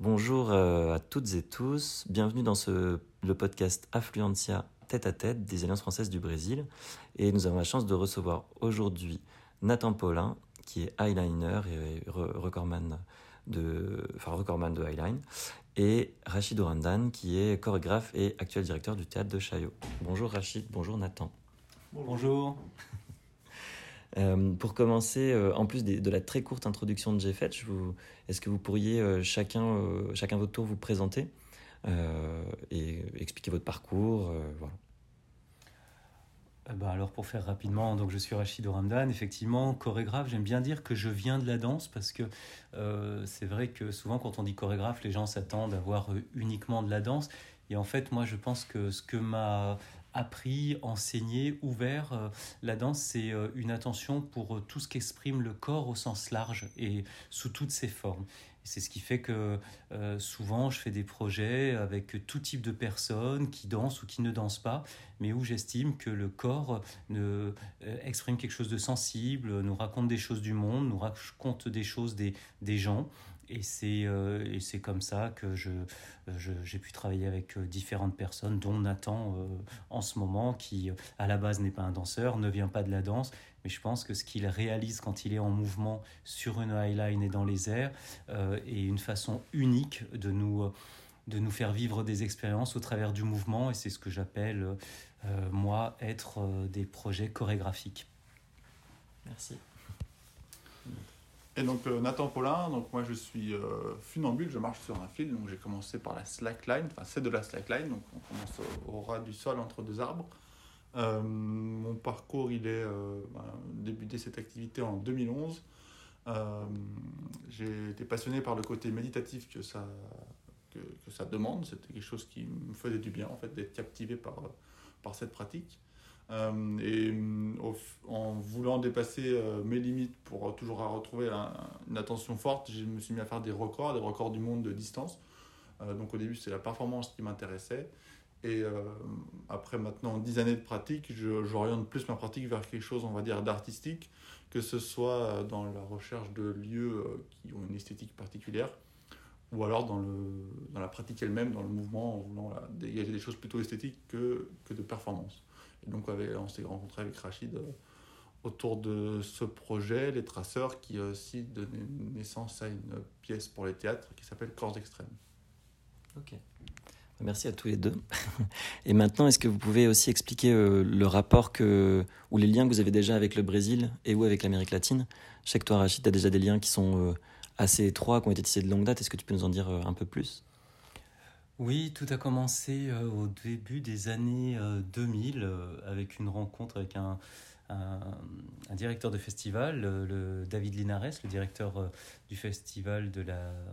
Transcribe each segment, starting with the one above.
Bonjour euh, à toutes et tous, bienvenue dans le podcast Affluencia tête à tête des Alliances françaises du Brésil. Et nous avons la chance de recevoir aujourd'hui Nathan Paulin, qui est eyeliner et re- recordman de, enfin, recordman de Eyeline, et Rachid Orandan, qui est chorégraphe et actuel directeur du théâtre de Chaillot. Bonjour Rachid, bonjour Nathan. Bonjour. Euh, pour commencer, euh, en plus de la très courte introduction je vous- est-ce que vous pourriez euh, chacun, chacun votre tour vous présenter et expliquer votre parcours voilà. Bah alors pour faire rapidement, donc je suis Rachid Ramdan, effectivement chorégraphe. J'aime bien dire que je viens de la danse parce que c'est vrai que souvent quand on dit chorégraphe, les gens s'attendent à voir uniquement de la danse. Et en fait, moi je pense que ce que m'a appris, enseigné, ouvert, euh, la danse, c'est euh, une attention pour euh, tout ce qu'exprime le corps au sens large et sous toutes ses formes. C'est ce qui fait que souvent je fais des projets avec tout type de personnes qui dansent ou qui ne dansent pas, mais où j'estime que le corps exprime quelque chose de sensible, nous raconte des choses du monde, nous raconte des choses des, des gens. Et c'est euh, c'est comme ça que je, je- j'ai pu travailler avec euh, différentes personnes, dont Nathan euh, en ce moment, qui euh, à la base n'est pas un danseur, ne vient pas de la danse, mais je pense que ce qu'il réalise quand il est en mouvement sur une highline et dans les airs euh, est une façon unique de nous, euh, de nous faire vivre des expériences au travers du mouvement, et c'est ce que j'appelle, euh, moi, être euh, des projets chorégraphiques. Merci. Euh, Nathan Paulin, donc moi je suis euh, funambule, je marche sur un fil, j'ai commencé par la slackline, enfin c'est de la slackline, donc on commence au, ras du sol entre deux arbres. Euh, mon parcours il est ben, débuté cette activité en 2011. Euh, j'ai été passionné par le côté méditatif que ça, que, demande, c'était quelque chose qui me faisait du bien en fait d'être captivé par, par cette pratique. Euh, et mm, en voulant dépasser euh, mes limites pour toujours retrouver un- une attention forte, je me suis mis à faire des records, des records du monde de distance. Euh, donc au début, c'est la performance qui m'intéressait. Et après maintenant 10 années de pratique, j'oriente plus ma pratique vers quelque chose, on va dire, d'artistique, que ce soit dans la recherche de lieux qui ont une esthétique particulière, ou alors dans, la pratique elle-même, dans le mouvement, en voulant là, dégager des choses plutôt esthétiques que, que de performance. Et donc, avec- on s'est rencontré avec Rachid euh, autour de ce projet, Les Traceurs, qui a aussi donné naissance à une pièce pour les théâtres qui s'appelle Corps extrêmes. Ok. Merci à tous les deux. Et maintenant, est-ce que vous pouvez aussi expliquer euh, le rapport que, ou les liens que vous avez déjà avec le Brésil et ou avec l'Amérique latine? Je sais que toi, Rachid, tu as déjà des liens qui sont euh, assez étroits, qui ont été tissés de longue date. Est-ce que tu peux nous en dire euh, un peu plus? Oui, tout a commencé euh, au début des années euh, 2000 euh, avec une rencontre avec un, directeur de festival, David Linares, le directeur euh, du festival de la euh,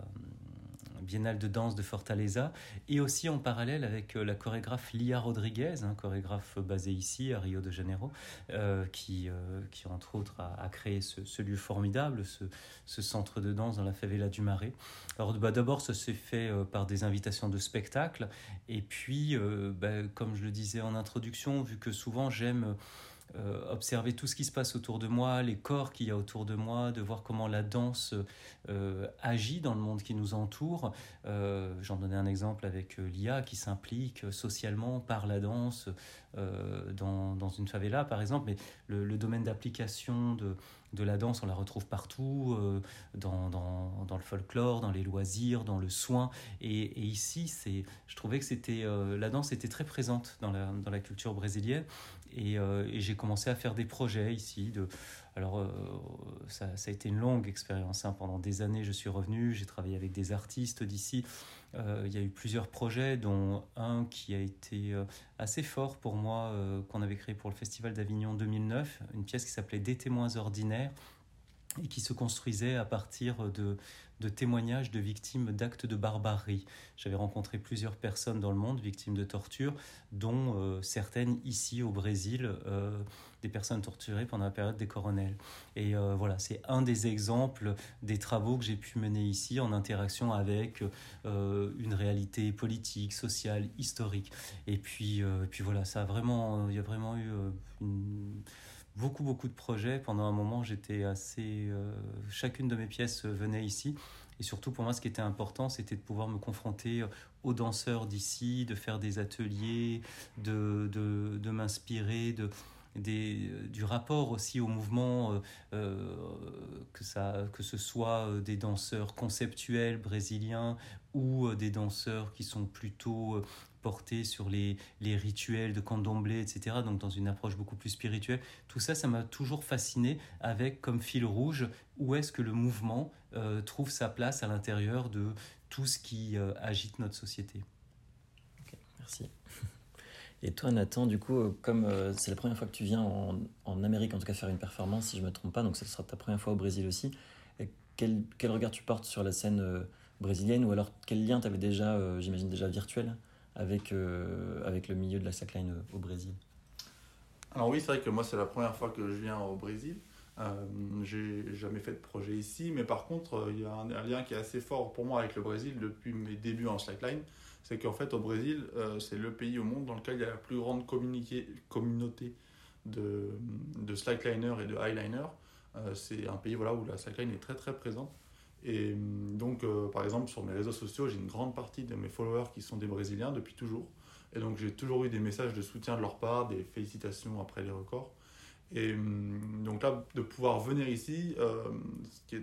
Biennale de danse de Fortaleza, et aussi en parallèle avec euh, la chorégraphe Lia Rodriguez, un chorégraphe basé ici à Rio de Janeiro, euh, qui, euh, qui entre autres a, créé ce, lieu formidable, ce, ce centre de danse dans la favela du Marais. Alors bah, d'abord, ça s'est fait par des invitations de spectacle. Et puis, bah, comme je le disais en introduction, vu que souvent j'aime euh, observer tout ce qui se passe autour de moi, les corps qu'il y a autour de moi, de voir comment la danse euh, agit dans le monde qui nous entoure. Euh, J'en donnais un exemple avec l'IA qui s'implique socialement par la danse dans, dans une favela, par exemple. Mais le, domaine d'application de, de la danse, on la retrouve partout, dans, dans, dans le folklore, dans les loisirs, dans le soin. Et, et ici, je trouvais que c'était, la danse était très présente dans la, dans la culture brésilienne. Et, euh, et j'ai commencé à faire des projets ici. Alors, euh, ça, a été une longue expérience. hein. Pendant des années, je suis revenu, j'ai travaillé avec des artistes d'ici. Euh, il y a eu plusieurs projets, dont un qui a été assez fort pour moi, qu'on avait créé pour le Festival d'Avignon 2009, une pièce qui s'appelait Des témoins ordinaires, et qui se construisait à partir de, de témoignages de victimes d'actes de barbarie. J'avais rencontré plusieurs personnes dans le monde victimes de torture, dont euh, certaines ici au Brésil, euh, des personnes torturées pendant la période des coronels. Et euh, voilà, c'est un des exemples des travaux que j'ai pu mener ici en interaction avec une réalité politique, sociale, historique. Et puis, puis voilà, ça vraiment, il y a vraiment eu beaucoup, beaucoup de projets. Pendant un moment, j'étais assez. Euh, chacune de mes pièces venait ici. Et surtout, pour moi, ce qui était important, c'était de pouvoir me confronter aux danseurs d'ici, de faire des ateliers, de, de, m'inspirer, de. Des, du rapport aussi au mouvement, euh, euh, que, ça, que ce soit des danseurs conceptuels brésiliens ou des danseurs qui sont plutôt porté sur les, rituels de candomblé, etc., donc dans une approche beaucoup plus spirituelle. Tout ça, ça m'a toujours fasciné avec comme fil rouge où est-ce que le mouvement euh, trouve sa place à l'intérieur de tout ce qui euh, agite notre société. merci. Et toi, Nathan, du coup, euh, comme c'est la première fois que tu viens en, Amérique, en tout cas faire une performance, si je ne me trompe pas, donc ce sera ta première fois au Brésil aussi, quel, regard tu portes sur la scène brésilienne ou alors quel lien tu avais déjà, j'imagine déjà virtuel, avec, euh, avec le milieu de la slackline euh, au Brésil Alors oui, c'est vrai que moi c'est la première fois que je viens au Brésil. Euh, j'ai jamais fait de projet ici, mais par contre, euh, il y a un, lien qui est assez fort pour moi avec le Brésil depuis mes débuts en slackline. C'est qu'en fait, au Brésil, c'est le pays au monde dans lequel il y a la plus grande communauté de, de slackliners et de highliners. c'est un pays voilà, où la slackline est très très présente. Et hum, donc, euh, par exemple, sur mes réseaux sociaux, j'ai une grande partie de mes followers qui sont des Brésiliens depuis toujours. Et donc, j'ai toujours eu des messages de soutien de leur part, des félicitations après les records. Et hum, donc là, de pouvoir venir ici, euh,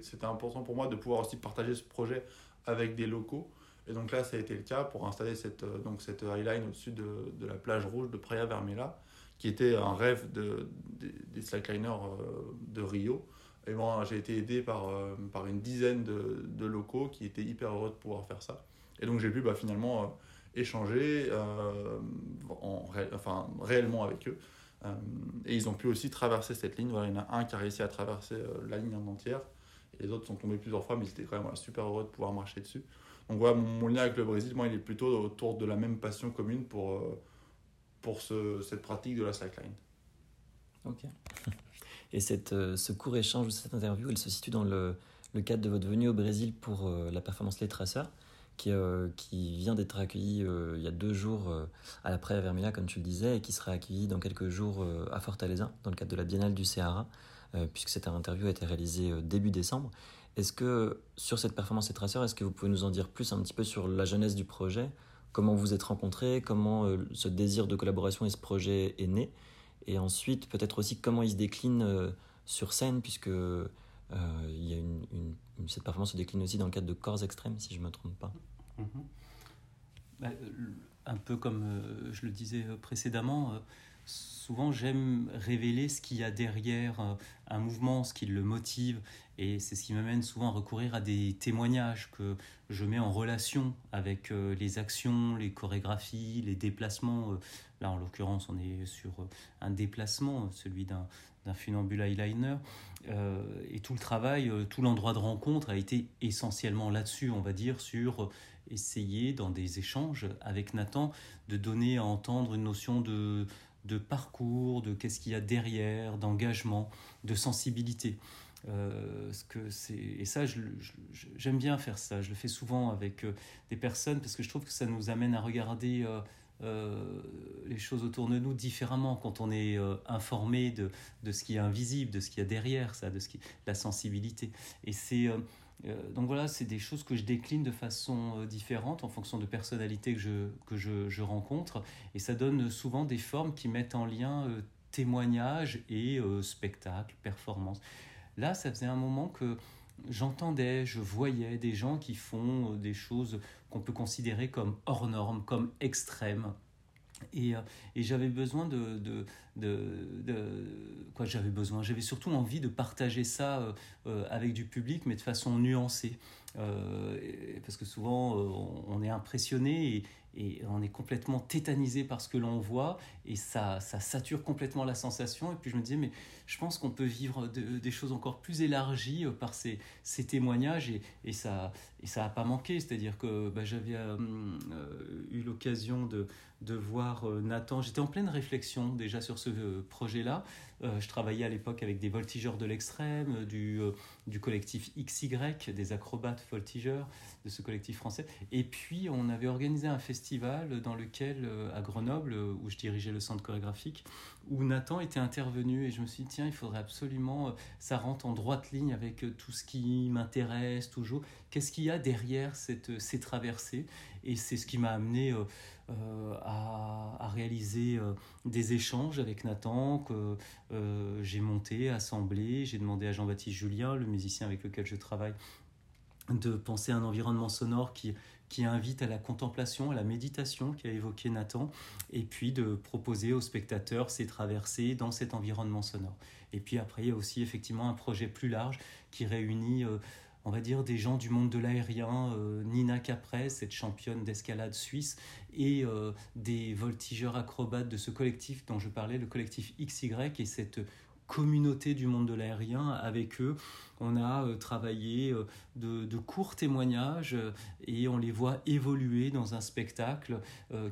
c'était important pour moi de pouvoir aussi partager ce projet avec des locaux. Et donc là, ça a été le cas pour installer cette, euh, donc cette highline au-dessus de, de, la plage rouge de Praia Vermela, qui était un rêve de, des slackliners de Rio. Et moi, j'ai été aidé par, euh, par une dizaine de, de, locaux qui étaient hyper heureux de pouvoir faire ça. Et donc, j'ai pu bah, finalement euh, échanger euh, en, enfin, réellement avec eux. et ils ont pu aussi traverser cette ligne. Voilà, il y en a un qui a réussi à traverser la ligne en entière. Et les autres sont tombés plusieurs fois, mais ils étaient quand même super heureux de pouvoir marcher dessus. Donc voilà, mon, lien avec le Brésil, moi, il est plutôt autour de la même passion commune pour, pour ce, cette pratique de la slackline. Ok. Et cette, euh, ce court échange ou cette interview, elle se situe dans le, le cadre de votre venue au Brésil pour euh, la performance Les Traceurs, qui, euh, qui vient d'être accueillie il y a deux jours à la Praia Vermila, comme tu le disais, et qui sera accueillie dans quelques jours à Fortaleza, dans le cadre de la Biennale du Ceará, puisque cette interview a été réalisée début décembre. Est-ce que sur cette performance Les Traceurs, est-ce que vous pouvez nous en dire plus un petit peu sur la jeunesse du projet? Comment vous êtes rencontrés? Comment ce désir de collaboration et ce projet est né? Et ensuite, peut-être aussi comment il se décline euh, sur scène, puisque euh, cette performance se décline aussi dans le cadre de Corps Extrêmes, si je ne me trompe pas. Mhm. Bah, un peu comme euh, je le disais précédemment, souvent j'aime révéler ce qu'il y a derrière un mouvement, ce qui le motive, et c'est ce qui m'amène souvent à recourir à des témoignages que je mets en relation avec les actions, les chorégraphies, les déplacements Là, en l'occurrence, on est sur un déplacement, celui d'un funambule eyeliner. Euh, et tout le travail, euh, tout l'endroit de rencontre a été essentiellement là-dessus, on va dire, sur essayer, dans des échanges avec Nathan, de donner à entendre une notion de, de parcours, de qu'est-ce qu'il y a derrière, d'engagement, de sensibilité. Euh, ce que c'est et ça j'aime bien faire ça je le fais souvent avec des personnes parce que je trouve que ça nous amène à regarder euh, les choses autour de nous différemment quand on est euh, informé de, de, ce qui est invisible, de ce qu'il y a derrière ça, de ce qui, la sensibilité. Et c'est euh, donc voilà, c'est des choses que je décline de façon différente en fonction de personnalités que je, que je, rencontre. Et ça donne souvent des formes qui mettent en lien témoignage et spectacle, performance. Là, ça faisait un moment que j'entendais, je voyais des gens qui font des choses qu'on peut considérer comme hors normes, comme extrêmes. Et, euh, et j'avais besoin de, de, de, quoi j'avais besoin? J'avais surtout envie de partager ça euh, euh, avec du public mais de façon nuancée parce que souvent on est impressionné et, et on est complètement tétanisé par ce que l'on voit et ça, ça sature complètement la sensation. Et puis je me disais, mais je pense qu'on peut vivre des choses encore plus élargies par ces, témoignages et, ça et n'a pas manqué. C'est-à-dire que bah, j'avais eu l'occasion de, voir Nathan. J'étais en pleine réflexion déjà sur ce projet-là. je travaillais à l'époque avec des voltigeurs de l'extrême, du, collectif XY, des acrobates voltigeurs de ce collectif français. Et puis, on avait organisé un festival dans lequel, euh, à Grenoble, euh, où je dirigeais le centre chorégraphique, où Nathan était intervenu et je me suis dit, tiens, il faudrait absolument, euh, ça rentre en droite ligne avec tout ce qui m'intéresse toujours. Qu'est-ce qu'il y a derrière cette, ces traversées? Et c'est ce qui m'a amené à, à, réaliser des échanges avec Nathan que j'ai monté, assemblé. J'ai demandé à Jean-Baptiste Julien, le musicien avec lequel je travaille, de penser à un environnement sonore qui, qui invite à la contemplation, à la méditation qu'a évoqué Nathan, et puis de proposer aux spectateurs ces traversées dans cet environnement sonore. Et puis après, il y a aussi effectivement un projet plus large qui réunit, euh, on va dire, des gens du monde de l'aérien, euh, Nina Caprès, cette championne d'escalade suisse, et euh, des voltigeurs acrobates de ce collectif dont je parlais, le collectif XY, et cette communauté du monde de l'aérien. Avec eux, on a euh, travaillé euh, de, courts témoignages euh, et on les voit évoluer dans un spectacle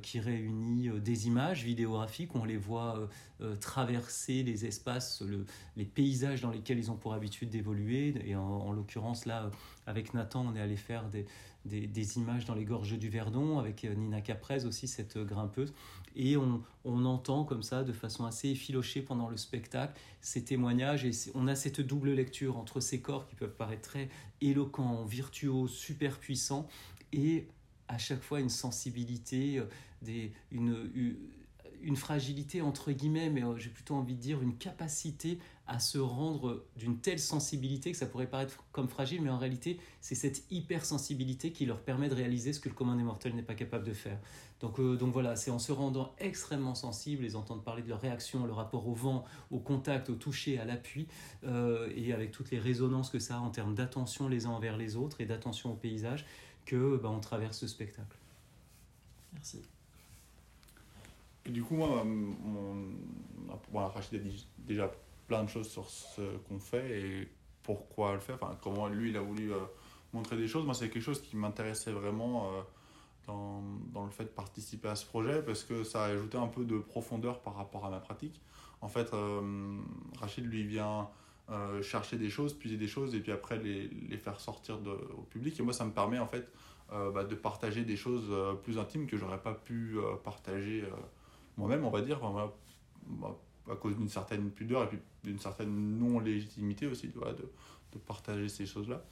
qui réunit des images vidéographiques. On les voit traverser les espaces, les paysages dans lesquels ils ont pour habitude d'évoluer. Et en l'occurrence, là, avec Nathan, on est allé faire des, images dans les gorges du Verdon, avec Nina Caprez aussi, cette grimpeuse. Et on, on, entend comme ça, de façon assez effilochée pendant le spectacle, ces témoignages. Et on a cette double lecture entre ces corps qui peuvent paraître très éloquents, virtuos, super puissants, et à chaque fois une sensibilité, euh, des, une, une fragilité entre guillemets, mais j'ai plutôt envie de dire une capacité à se rendre d'une telle sensibilité que ça pourrait paraître comme fragile, mais en réalité, c'est cette hypersensibilité qui leur permet de réaliser ce que le commun des mortels n'est pas capable de faire. Donc, euh, donc voilà, c'est en se rendant extrêmement sensible, les entendre parler de leur réaction, le rapport au vent, au contact, au toucher, à l'appui, euh, et avec toutes les résonances que ça a en termes d'attention les uns envers les autres et d'attention au paysage, que bah, on traverse ce spectacle. Merci. Du coup, moi, mon, Rachid a déjà plein de choses sur ce qu'on fait et pourquoi le faire, enfin, comment lui il a voulu euh, montrer des choses. Moi, c'est quelque chose qui m'intéressait vraiment euh, dans, dans, le fait de participer à ce projet parce que ça a ajouté un peu de profondeur par rapport à ma pratique. En fait, euh, Rachid lui vient chercher des choses, puiser des choses et puis après les, les faire sortir de, au public. Et moi, ça me permet en fait bah, de partager des choses plus intimes que j'aurais pas pu partager moi-même, on va dire. Bah, à cause d'une certaine pudeur et puis d'une certaine non-légitimité aussi de, partager ces choses-là.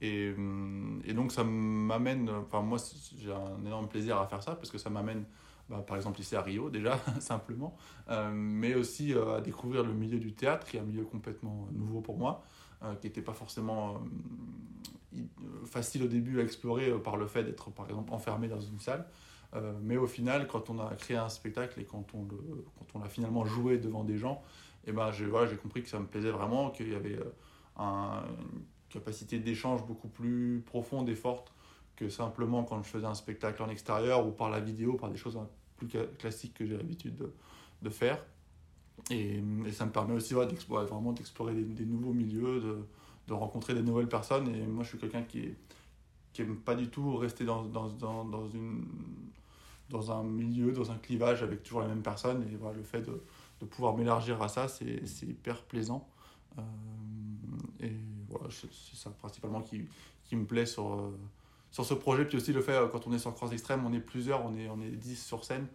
Et, hum, et, donc ça m'amène, enfin moi j'ai un énorme plaisir à faire ça parce que ça m'amène bah, par exemple ici à Rio déjà simplement, euh, mais aussi euh, à découvrir le milieu du théâtre qui est un milieu complètement nouveau pour moi, euh, qui n'était pas forcément facile au début à explorer par le fait d'être par exemple enfermé dans une salle. Euh, mais au final, quand on a créé un spectacle et quand on, l'a finalement joué devant des gens, eh ben, j'ai voilà, compris que ça me plaisait vraiment, qu'il y avait euh, un, une capacité d'échange beaucoup plus profonde et forte que simplement quand je faisais un spectacle en extérieur ou par la vidéo, par des choses plus classiques que j'ai l'habitude de, faire. Et, ça me permet aussi vraiment d'explorer des, nouveaux milieux, de, de, rencontrer des nouvelles personnes. Et moi, je suis quelqu'un qui qui n'aime pas du tout rester dans, dans, dans, dans une dans un milieu, dans un clivage avec toujours la même personne. Et voilà, le fait de, pouvoir m'élargir à ça, c'est hyper plaisant. Euh, et voilà, c'est ça principalement qui, me plaît sur, euh, sur ce projet. Puis aussi le fait, euh, quand on est sur Cross Extrême, on est plusieurs, on est, on est 10 sur scène.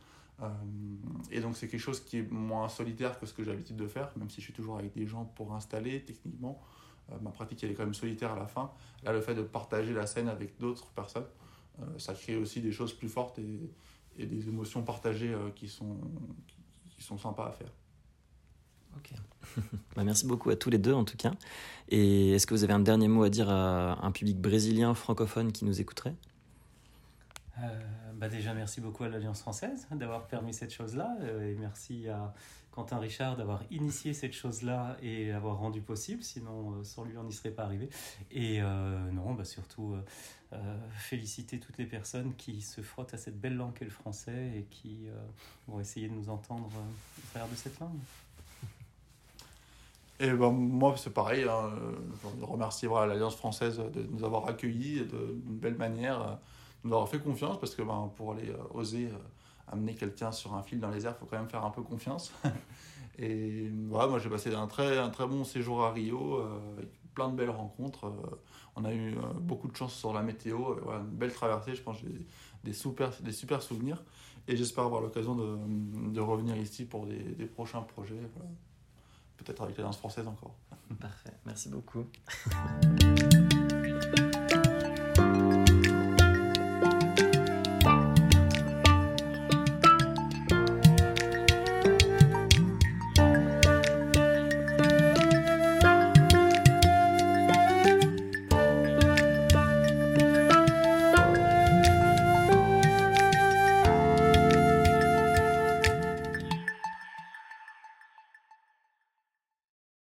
et donc c'est quelque chose qui est moins solitaire que ce que j'ai l'habitude de faire, même si je suis toujours avec des gens pour installer techniquement. ma pratique elle est quand même solitaire à la fin. Là, le fait de partager la scène avec d'autres personnes, ça crée aussi des choses plus fortes et des émotions partagées euh, qui, sont, qui, sont sympas à faire. Ok. bah, merci beaucoup à tous les deux en tout cas. Et est-ce que vous avez un dernier mot à dire à un public brésilien francophone qui nous écouterait? Euh, bah déjà, merci beaucoup à l'Alliance française d'avoir permis cette chose-là. Euh, et merci à Quentin Richard d'avoir initié cette chose-là et l'avoir rendu possible, sinon sans lui on n'y serait pas arrivé. Et non, bah, surtout féliciter toutes les personnes qui se frottent à cette belle langue qu'est le français et qui vont essayer de nous entendre au travers de cette langue. Et ben, moi, c'est pareil. Hein, je remercie l'Alliance française de nous avoir accueillis d'une belle manière, de nous avoir fait confiance, parce que ben, pour aller euh, oser euh, amener quelqu'un sur un fil dans les airs, il faut quand même faire un peu confiance. et voilà, moi, j'ai passé un très, un très bon séjour à Rio, euh, avec plein de belles rencontres. on a eu beaucoup de chance sur la météo, voilà, une belle traversée, je pense que j'ai des super, des super souvenirs. Et j'espère avoir l'occasion de, de, revenir ici pour des, des prochains projets peut-être avec la danse française encore. Parfait, merci beaucoup.